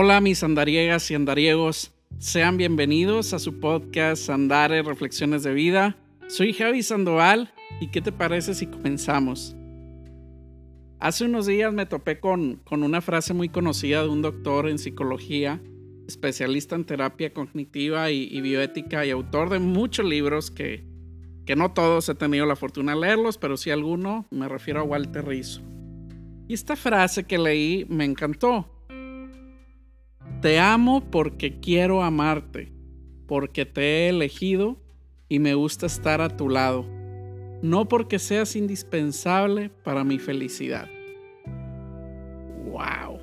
Hola mis andariegas y andariegos, sean bienvenidos a su podcast Andare Reflexiones de Vida. Soy Javi Sandoval y ¿qué te parece si comenzamos? Hace unos días me topé con, con una frase muy conocida de un doctor en psicología, especialista en terapia cognitiva y, bioética y autor de muchos libros que, que no todos he tenido la fortuna de leerlos, pero sí alguno, me refiero a Walter Rizzo. Y esta frase que leí me encantó. Te amo porque quiero amarte, porque te he elegido y me gusta estar a tu lado, no porque seas indispensable para mi felicidad. ¡Wow!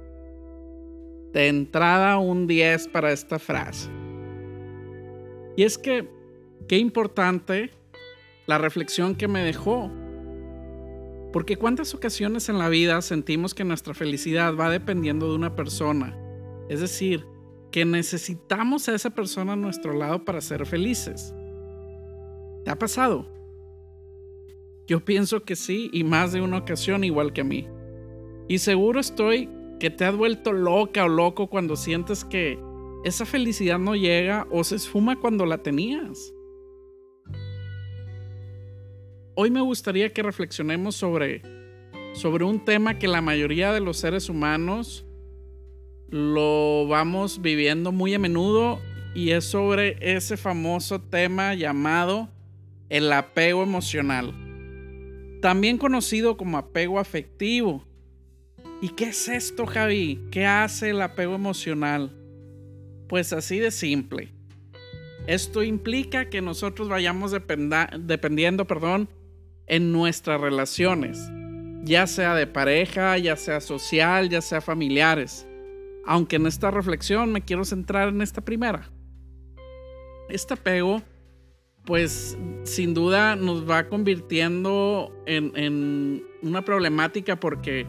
De entrada un 10 para esta frase. Y es que, qué importante la reflexión que me dejó. Porque cuántas ocasiones en la vida sentimos que nuestra felicidad va dependiendo de una persona es decir, que necesitamos a esa persona a nuestro lado para ser felices. ¿Te ha pasado? Yo pienso que sí y más de una ocasión igual que a mí. Y seguro estoy que te has vuelto loca o loco cuando sientes que esa felicidad no llega o se esfuma cuando la tenías. Hoy me gustaría que reflexionemos sobre, sobre un tema que la mayoría de los seres humanos lo vamos viviendo muy a menudo y es sobre ese famoso tema llamado el apego emocional, también conocido como apego afectivo. ¿Y qué es esto, Javi? ¿Qué hace el apego emocional? Pues así de simple. Esto implica que nosotros vayamos dependiendo, perdón, en nuestras relaciones, ya sea de pareja, ya sea social, ya sea familiares. Aunque en esta reflexión me quiero centrar en esta primera. Este apego, pues sin duda nos va convirtiendo en, una problemática porque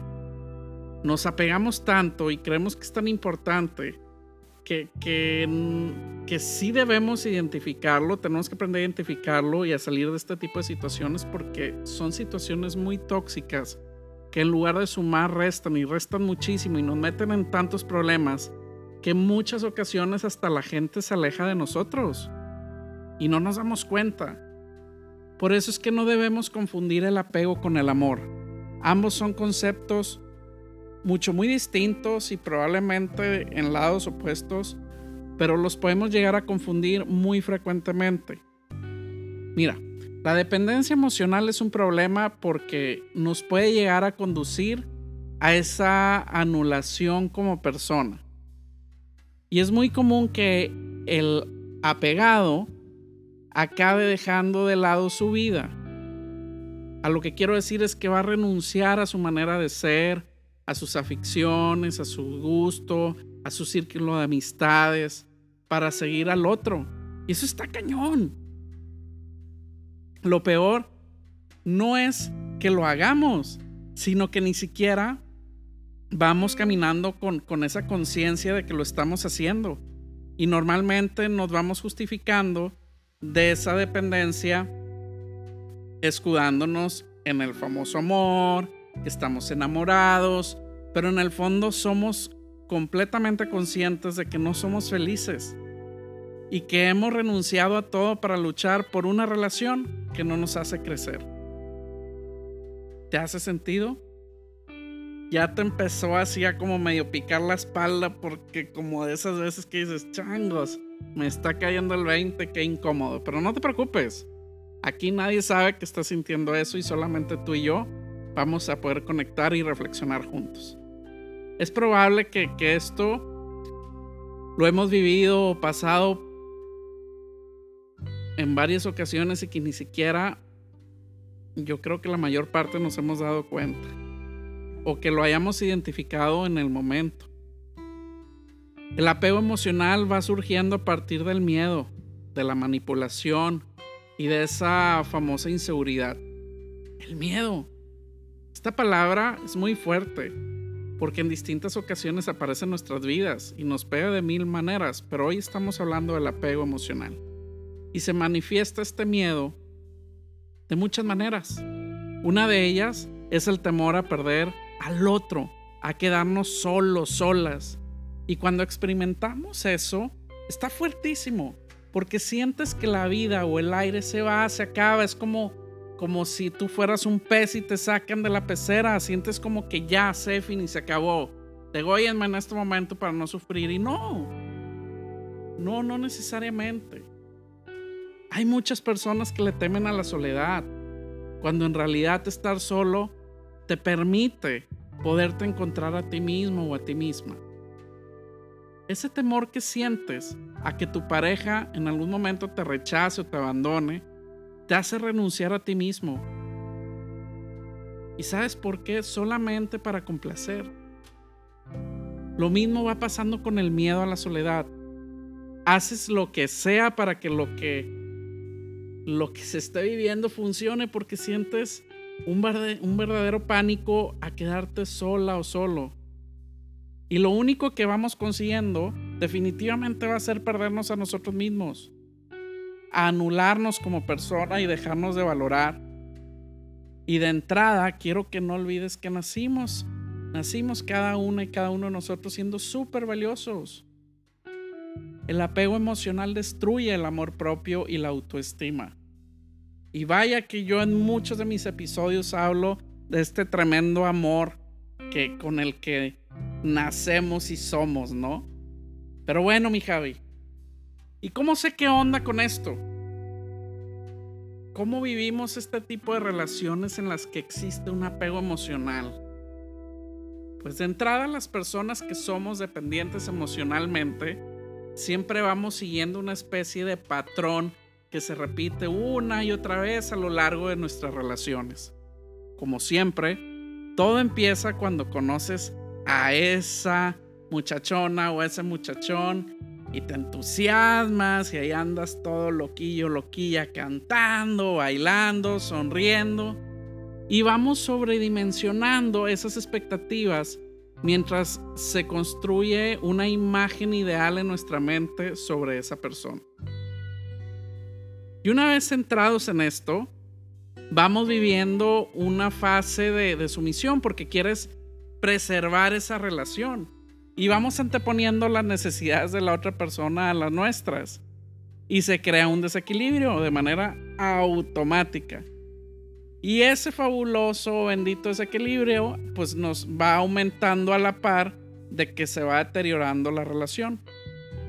nos apegamos tanto y creemos que es tan importante que, que, que, sí debemos identificarlo, tenemos que aprender a identificarlo y a salir de este tipo de situaciones porque son situaciones muy tóxicas que en lugar de sumar restan y restan muchísimo y nos meten en tantos problemas que en muchas ocasiones hasta la gente se aleja de nosotros y no nos damos cuenta. Por eso es que no debemos confundir el apego con el amor. Ambos son conceptos mucho muy distintos y probablemente en lados opuestos, pero los podemos llegar a confundir muy frecuentemente. Mira, la dependencia emocional es un problema porque nos puede llegar a conducir a esa anulación como persona. Y es muy común que el apegado acabe dejando de lado su vida. A lo que quiero decir es que va a renunciar a su manera de ser, a sus aficiones, a su gusto, a su círculo de amistades, para seguir al otro. Y eso está cañón. Lo peor no es que lo hagamos, sino que ni siquiera vamos caminando con, esa conciencia de que lo estamos haciendo. Y normalmente nos vamos justificando de esa dependencia escudándonos en el famoso amor, que estamos enamorados, pero en el fondo somos completamente conscientes de que no somos felices y que hemos renunciado a todo para luchar por una relación que no nos hace crecer. ¿Te hace sentido? Ya te empezó así a como medio picar la espalda porque como de esas veces que dices, changos, me está cayendo el 20, qué incómodo. Pero no te preocupes, aquí nadie sabe que estás sintiendo eso y solamente tú y yo vamos a poder conectar y reflexionar juntos. Es probable que, que esto lo hemos vivido o pasado en varias ocasiones y que ni siquiera yo creo que la mayor parte nos hemos dado cuenta o que lo hayamos identificado en el momento. El apego emocional va surgiendo a partir del miedo, de la manipulación y de esa famosa inseguridad. El miedo. Esta palabra es muy fuerte porque en distintas ocasiones aparece en nuestras vidas y nos pega de mil maneras, pero hoy estamos hablando del apego emocional. Y se manifiesta este miedo de muchas maneras. Una de ellas es el temor a perder al otro, a quedarnos solos, solas. Y cuando experimentamos eso, está fuertísimo, porque sientes que la vida o el aire se va, se acaba, es como como si tú fueras un pez y te sacan de la pecera, sientes como que ya se fin y se acabó. Degóyenme en este momento para no sufrir y no. No, no necesariamente. Hay muchas personas que le temen a la soledad, cuando en realidad estar solo te permite poderte encontrar a ti mismo o a ti misma. Ese temor que sientes a que tu pareja en algún momento te rechace o te abandone, te hace renunciar a ti mismo. ¿Y sabes por qué? Solamente para complacer. Lo mismo va pasando con el miedo a la soledad. Haces lo que sea para que lo que lo que se esté viviendo funcione porque sientes un, verdadero pánico a quedarte sola o solo. Y lo único que vamos consiguiendo definitivamente va a ser perdernos a nosotros mismos, anularnos como persona y dejarnos de valorar. Y de entrada quiero que no olvides que nacimos, nacimos cada una y cada uno de nosotros siendo súper valiosos. El apego emocional destruye el amor propio y la autoestima. Y vaya que yo en muchos de mis episodios hablo de este tremendo amor que con el que nacemos y somos, ¿no? Pero bueno, mi Javi. ¿Y cómo sé qué onda con esto? ¿Cómo vivimos este tipo de relaciones en las que existe un apego emocional? Pues de entrada las personas que somos dependientes emocionalmente siempre vamos siguiendo una especie de patrón que se repite una y otra vez a lo largo de nuestras relaciones. Como siempre, todo empieza cuando conoces a esa muchachona o ese muchachón y te entusiasmas y ahí andas todo loquillo, loquilla, cantando, bailando, sonriendo. Y vamos sobredimensionando esas expectativas mientras se construye una imagen ideal en nuestra mente sobre esa persona. Y una vez centrados en esto, vamos viviendo una fase de, sumisión porque quieres preservar esa relación. Y vamos anteponiendo las necesidades de la otra persona a las nuestras. Y se crea un desequilibrio de manera automática. Y ese fabuloso, bendito desequilibrio, pues nos va aumentando a la par de que se va deteriorando la relación.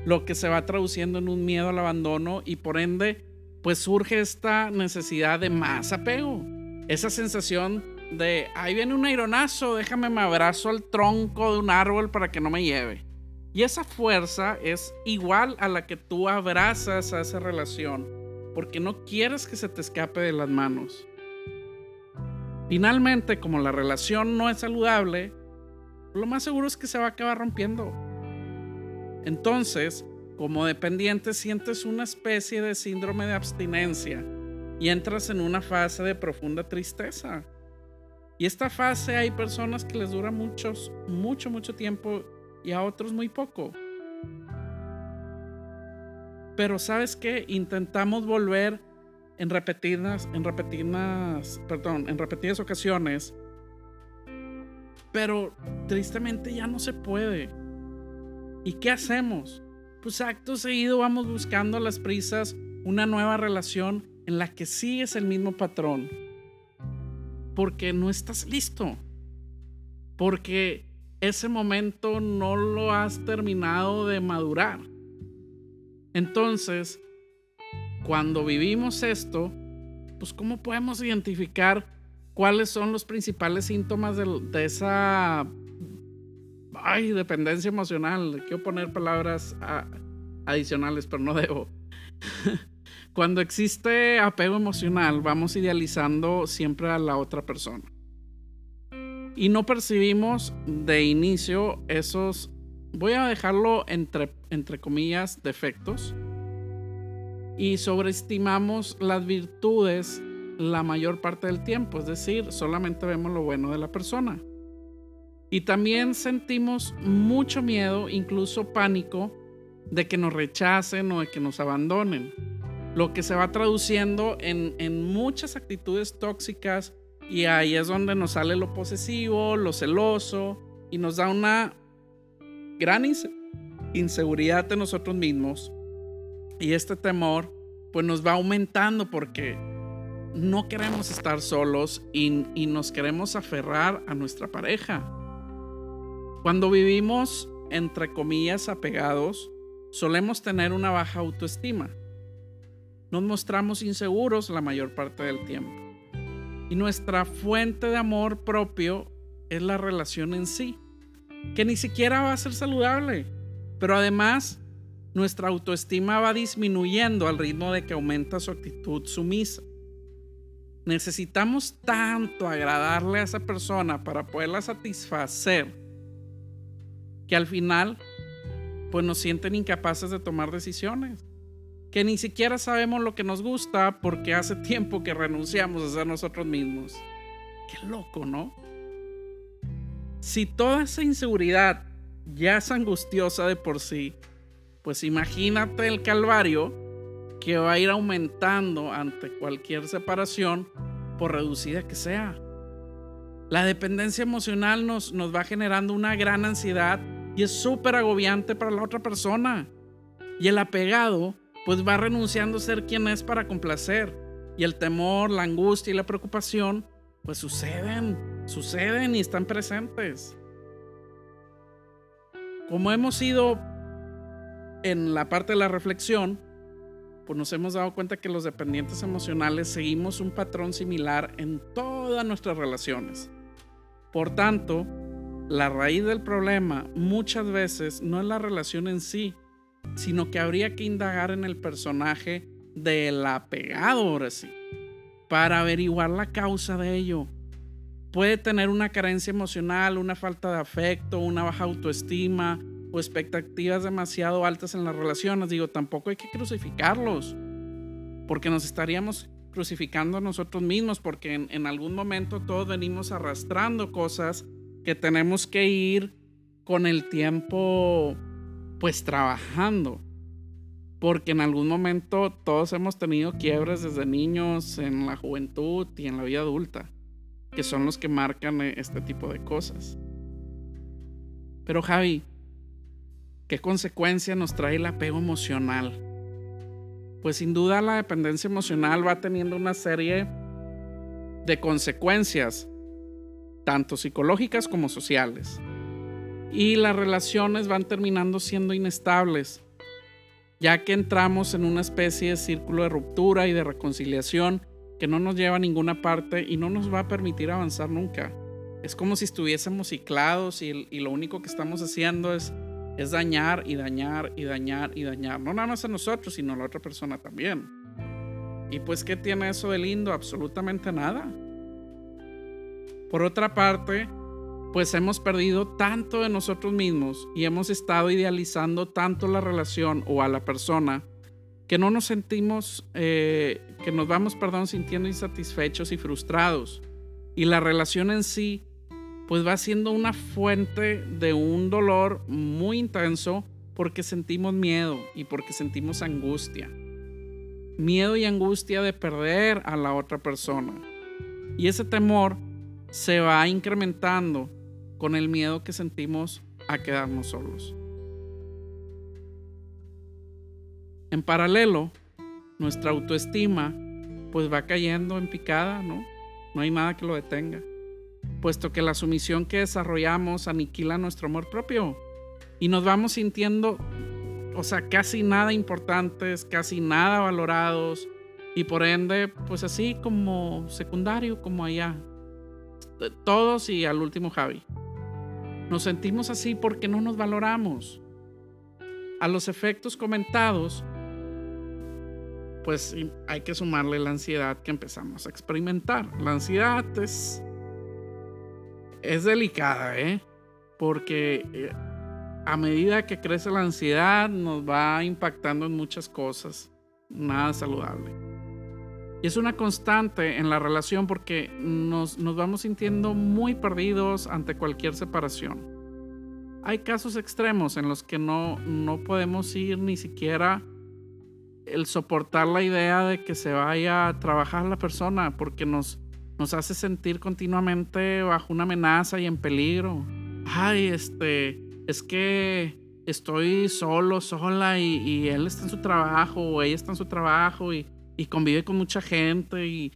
Lo que se va traduciendo en un miedo al abandono y por ende, pues surge esta necesidad de más apego. Esa sensación de, ahí viene un aironazo, déjame me abrazo al tronco de un árbol para que no me lleve. Y esa fuerza es igual a la que tú abrazas a esa relación, porque no quieres que se te escape de las manos. Finalmente, como la relación no es saludable, lo más seguro es que se va a acabar rompiendo. Entonces, como dependiente sientes una especie de síndrome de abstinencia y entras en una fase de profunda tristeza. Y esta fase hay personas que les dura muchos, mucho, mucho tiempo y a otros muy poco. Pero sabes qué? Intentamos volver en repetidas, en repetidas, perdón, en repetidas ocasiones. Pero tristemente ya no se puede. ¿Y qué hacemos? Pues acto seguido vamos buscando a las prisas una nueva relación en la que sigues el mismo patrón porque no estás listo. Porque ese momento no lo has terminado de madurar. Entonces, cuando vivimos esto, pues ¿cómo podemos identificar cuáles son los principales síntomas de, esa ay, dependencia emocional? Quiero poner palabras adicionales, pero no debo. Cuando existe apego emocional, vamos idealizando siempre a la otra persona. Y no percibimos de inicio esos, voy a dejarlo entre, entre comillas, defectos. Y sobreestimamos las virtudes la mayor parte del tiempo, es decir, solamente vemos lo bueno de la persona. Y también sentimos mucho miedo, incluso pánico, de que nos rechacen o de que nos abandonen lo que se va traduciendo en, muchas actitudes tóxicas y ahí es donde nos sale lo posesivo, lo celoso y nos da una gran inseguridad de nosotros mismos y este temor pues nos va aumentando porque no queremos estar solos y, y nos queremos aferrar a nuestra pareja. Cuando vivimos entre comillas apegados, solemos tener una baja autoestima. Nos mostramos inseguros la mayor parte del tiempo. Y nuestra fuente de amor propio es la relación en sí, que ni siquiera va a ser saludable. Pero además, nuestra autoestima va disminuyendo al ritmo de que aumenta su actitud sumisa. Necesitamos tanto agradarle a esa persona para poderla satisfacer que al final pues nos sienten incapaces de tomar decisiones. Que ni siquiera sabemos lo que nos gusta porque hace tiempo que renunciamos a ser nosotros mismos. Qué loco, ¿no? Si toda esa inseguridad ya es angustiosa de por sí, pues imagínate el calvario que va a ir aumentando ante cualquier separación, por reducida que sea. La dependencia emocional nos, nos va generando una gran ansiedad y es súper agobiante para la otra persona. Y el apegado, pues va renunciando a ser quien es para complacer. Y el temor, la angustia y la preocupación, pues suceden, suceden y están presentes. Como hemos ido en la parte de la reflexión, pues nos hemos dado cuenta que los dependientes emocionales seguimos un patrón similar en todas nuestras relaciones. Por tanto, la raíz del problema muchas veces no es la relación en sí, sino que habría que indagar en el personaje del apegado ahora sí, para averiguar la causa de ello. Puede tener una carencia emocional, una falta de afecto, una baja autoestima o expectativas demasiado altas en las relaciones. Digo, tampoco hay que crucificarlos, porque nos estaríamos crucificando nosotros mismos, porque en algún momento todos venimos arrastrando cosas que tenemos que ir con el tiempo pues trabajando. Porque en algún momento todos hemos tenido quiebres desde niños, en la juventud y en la vida adulta, que son los que marcan eh, este tipo de cosas. Pero Javi, ¿qué consecuencia nos trae el apego emocional? Pues sin duda la dependencia emocional va teniendo una serie de consecuencias tanto psicológicas como sociales. Y las relaciones van terminando siendo inestables, ya que entramos en una especie de círculo de ruptura y de reconciliación que no nos lleva a ninguna parte y no nos va a permitir avanzar nunca. Es como si estuviésemos ciclados y, lo único que estamos haciendo es, es dañar y dañar y dañar y dañar. No nada más a nosotros, sino a la otra persona también. Y pues, ¿qué tiene eso de lindo? Absolutamente nada. Por otra parte, pues hemos perdido tanto de nosotros mismos y hemos estado idealizando tanto la relación o a la persona que no nos sentimos, eh, que nos vamos, perdón, sintiendo insatisfechos y frustrados. Y la relación en sí, pues va siendo una fuente de un dolor muy intenso porque sentimos miedo y porque sentimos angustia. Miedo y angustia de perder a la otra persona. Y ese temor se va incrementando con el miedo que sentimos a quedarnos solos. En paralelo, nuestra autoestima pues va cayendo en picada, ¿no? No hay nada que lo detenga, puesto que la sumisión que desarrollamos aniquila nuestro amor propio y nos vamos sintiendo, o sea, casi nada importantes, casi nada valorados y por ende, pues así como secundario, como allá, todos y al último Javi. Nos sentimos así porque no nos valoramos. A los efectos comentados, pues hay que sumarle la ansiedad que empezamos a experimentar. La ansiedad es, es delicada, ¿eh? Porque eh, a medida que crece la ansiedad nos va impactando en muchas cosas. Nada saludable. Y es una constante en la relación porque nos, vamos sintiendo muy perdidos ante cualquier separación. Hay casos extremos en los que no, no podemos ir ni siquiera el soportar la idea de que se vaya a trabajar la persona porque nos, nos hace sentir continuamente bajo una amenaza y en peligro. Ay, este, es que estoy solo, sola y, él está en su trabajo o ella está en su trabajo y, convive con mucha gente y,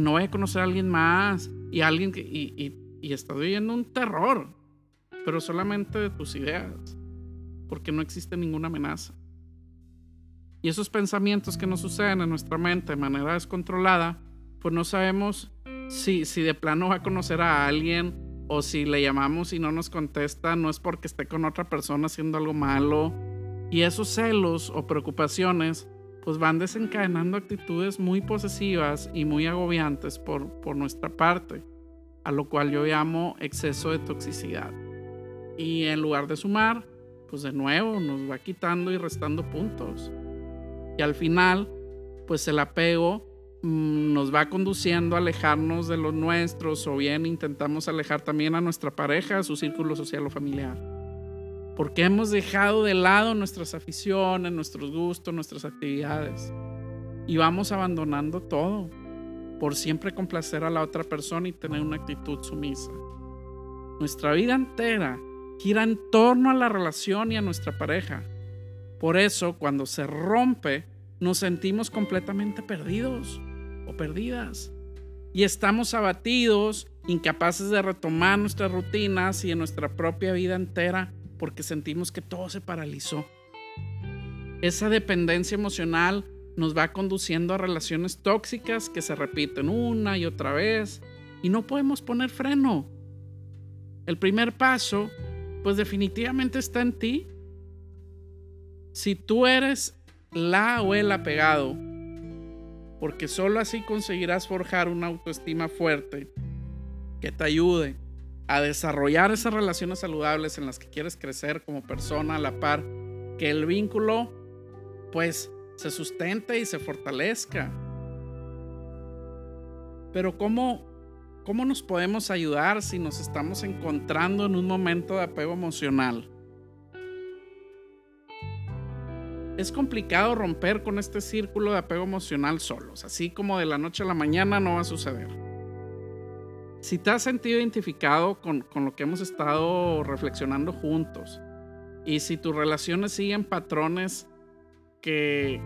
no voy a conocer a alguien más y alguien que, y, y estás viviendo un terror, pero solamente de tus ideas, porque no existe ninguna amenaza. Y esos pensamientos que nos suceden en nuestra mente de manera descontrolada, pues no sabemos si, si de plano va a conocer a alguien o si le llamamos y no nos contesta, no es porque esté con otra persona haciendo algo malo. Y esos celos o preocupaciones pues van desencadenando actitudes muy posesivas y muy agobiantes por, por nuestra parte, a lo cual yo llamo exceso de toxicidad. Y en lugar de sumar, pues de nuevo nos va quitando y restando puntos. Y al final, pues el apego mm, nos va conduciendo a alejarnos de los nuestros o bien intentamos alejar también a nuestra pareja, a su círculo social o familiar. Porque hemos dejado de lado nuestras aficiones, nuestros gustos, nuestras actividades. Y vamos abandonando todo por siempre complacer a la otra persona y tener una actitud sumisa. Nuestra vida entera gira en torno a la relación y a nuestra pareja. Por eso, cuando se rompe, nos sentimos completamente perdidos o perdidas. Y estamos abatidos, incapaces de retomar nuestras rutinas y en nuestra propia vida entera porque sentimos que todo se paralizó. Esa dependencia emocional nos va conduciendo a relaciones tóxicas que se repiten una y otra vez y no podemos poner freno. El primer paso, pues definitivamente está en ti si tú eres la o el apegado, porque solo así conseguirás forjar una autoestima fuerte que te ayude a desarrollar esas relaciones saludables en las que quieres crecer como persona a la par, que el vínculo pues se sustente y se fortalezca. Pero ¿cómo, cómo nos podemos ayudar si nos estamos encontrando en un momento de apego emocional? es complicado romper con este círculo de apego emocional solos, así como de la noche a la mañana no va a suceder. Si te has sentido identificado con, lo que hemos estado reflexionando juntos y si tus relaciones siguen patrones que,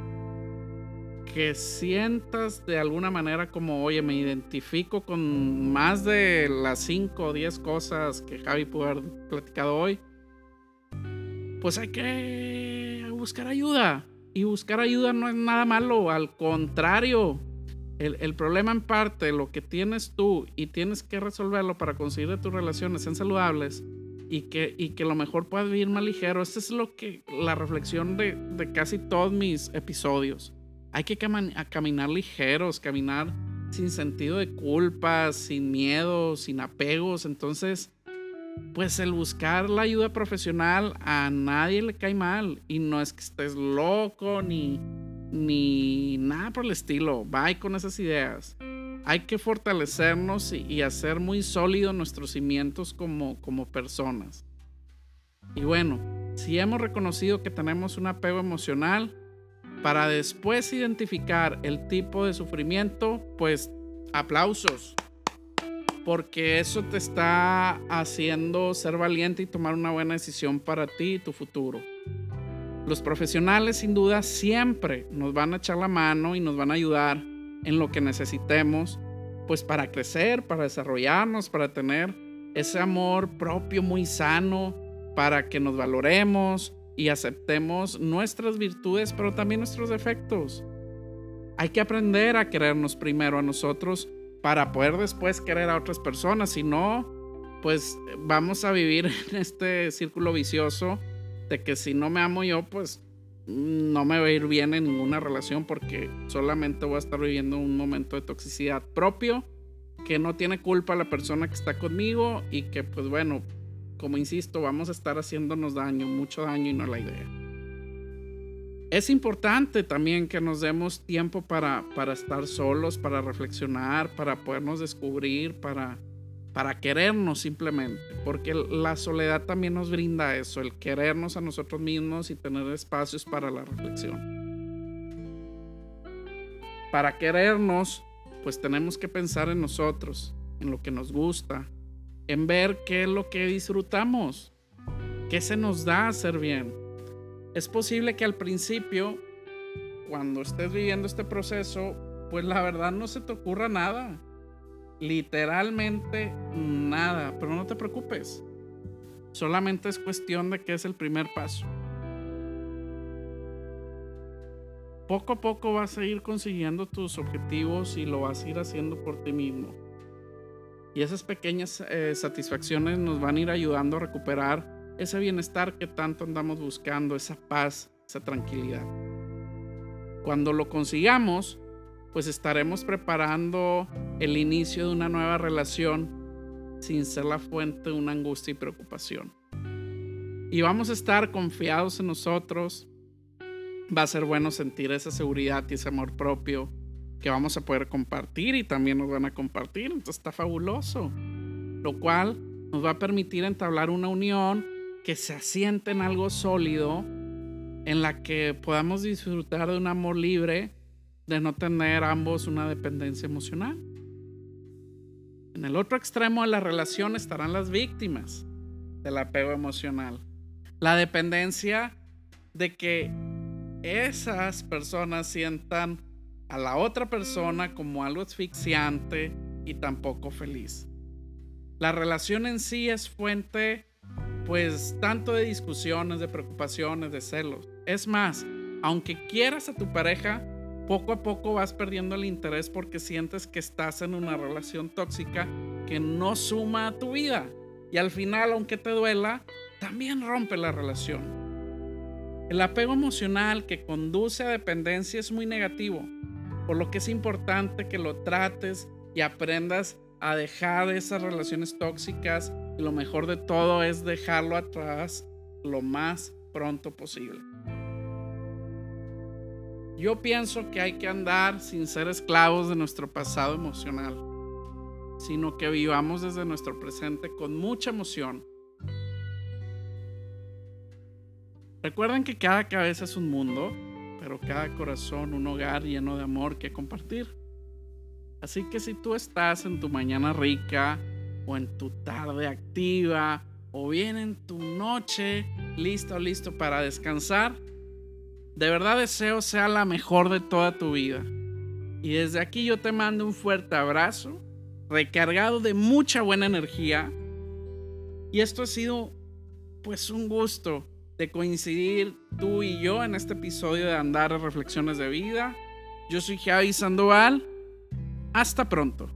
que sientas de alguna manera como, oye, me identifico con más de las 5 o 10 cosas que Javi pudo haber platicado hoy, pues hay que buscar ayuda. Y buscar ayuda no es nada malo, al contrario. El, problema en parte, lo que tienes tú y tienes que resolverlo para conseguir que tus relaciones sean saludables y que, y que lo mejor puedas vivir más ligero. Esta es lo que la reflexión de, de casi todos mis episodios. Hay que caminar ligeros, caminar sin sentido de culpa, sin miedo, sin apegos. Entonces, pues el buscar la ayuda profesional a nadie le cae mal. Y no es que estés loco ni, ni nada por el estilo. Bye con esas ideas. Hay que fortalecernos y, hacer muy sólidos nuestros cimientos como, como personas. Y bueno, si hemos reconocido que tenemos un apego emocional, para después identificar el tipo de sufrimiento, pues aplausos porque eso te está haciendo ser valiente y tomar una buena decisión para ti y tu futuro. Los profesionales sin duda siempre nos van a echar la mano y nos van a ayudar en lo que necesitemos, pues para crecer, para desarrollarnos, para tener ese amor propio muy sano, para que nos valoremos y aceptemos nuestras virtudes, pero también nuestros defectos. Hay que aprender a querernos primero a nosotros para poder después querer a otras personas. Si no, pues vamos a vivir en este círculo vicioso de que si no me amo yo, pues no me va a ir bien en ninguna relación porque solamente voy a estar viviendo un momento de toxicidad propio que no tiene culpa la persona que está conmigo y que pues bueno, como insisto, vamos a estar haciéndonos daño, mucho daño y no la idea. Es importante también que nos demos tiempo para, para estar solos, para reflexionar, para podernos descubrir, para, para querernos simplemente, porque la soledad también nos brinda eso, el querernos a nosotros mismos y tener espacios para la reflexión. Para querernos, pues tenemos que pensar en nosotros, en lo que nos gusta, en ver qué es lo que disfrutamos, qué se nos da hacer bien Es posible que al principio, cuando estés viviendo este proceso, pues la verdad no se te ocurra nada. Literalmente nada, pero no te preocupes. Solamente es cuestión de que es el primer paso. Poco a poco vas a ir consiguiendo tus objetivos y lo vas a ir haciendo por ti mismo. Y esas pequeñas eh, satisfacciones nos van a ir ayudando a recuperar ese bienestar que tanto andamos buscando, esa paz, esa tranquilidad. Cuando lo consigamos, pues estaremos preparando el inicio de una nueva relación sin ser la fuente de una angustia y preocupación. Y vamos a estar confiados en nosotros. Va a ser bueno sentir esa seguridad y ese amor propio que vamos a poder compartir y también nos van a compartir. Entonces está fabuloso. Lo cual nos va a permitir entablar una unión que se asiente en algo sólido, en la que podamos disfrutar de un amor libre, de no tener ambos una dependencia emocional. En el otro extremo de la relación estarán las víctimas del apego emocional. La dependencia de que esas personas sientan a la otra persona como algo asfixiante y tampoco feliz. La relación en sí es fuente pues tanto de discusiones, de preocupaciones, de celos. Es más, aunque quieras a tu pareja, poco a poco vas perdiendo el interés porque sientes que estás en una relación tóxica que no suma a tu vida. Y al final, aunque te duela, también rompe la relación. El apego emocional que conduce a dependencia es muy negativo, por lo que es importante que lo trates y aprendas a dejar esas relaciones tóxicas y lo mejor de todo es dejarlo atrás lo más pronto posible. Yo pienso que hay que andar sin ser esclavos de nuestro pasado emocional, sino que vivamos desde nuestro presente con mucha emoción. Recuerden que cada cabeza es un mundo, pero cada corazón un hogar lleno de amor que compartir. Así que si tú estás en tu mañana rica o en tu tarde activa o bien en tu noche listo, listo para descansar, de verdad deseo sea la mejor de toda tu vida. Y desde aquí yo te mando un fuerte abrazo, recargado de mucha buena energía. Y esto ha sido pues un gusto de coincidir tú y yo en este episodio de Andar Reflexiones de Vida. Yo soy Javi Sandoval. Hasta pronto.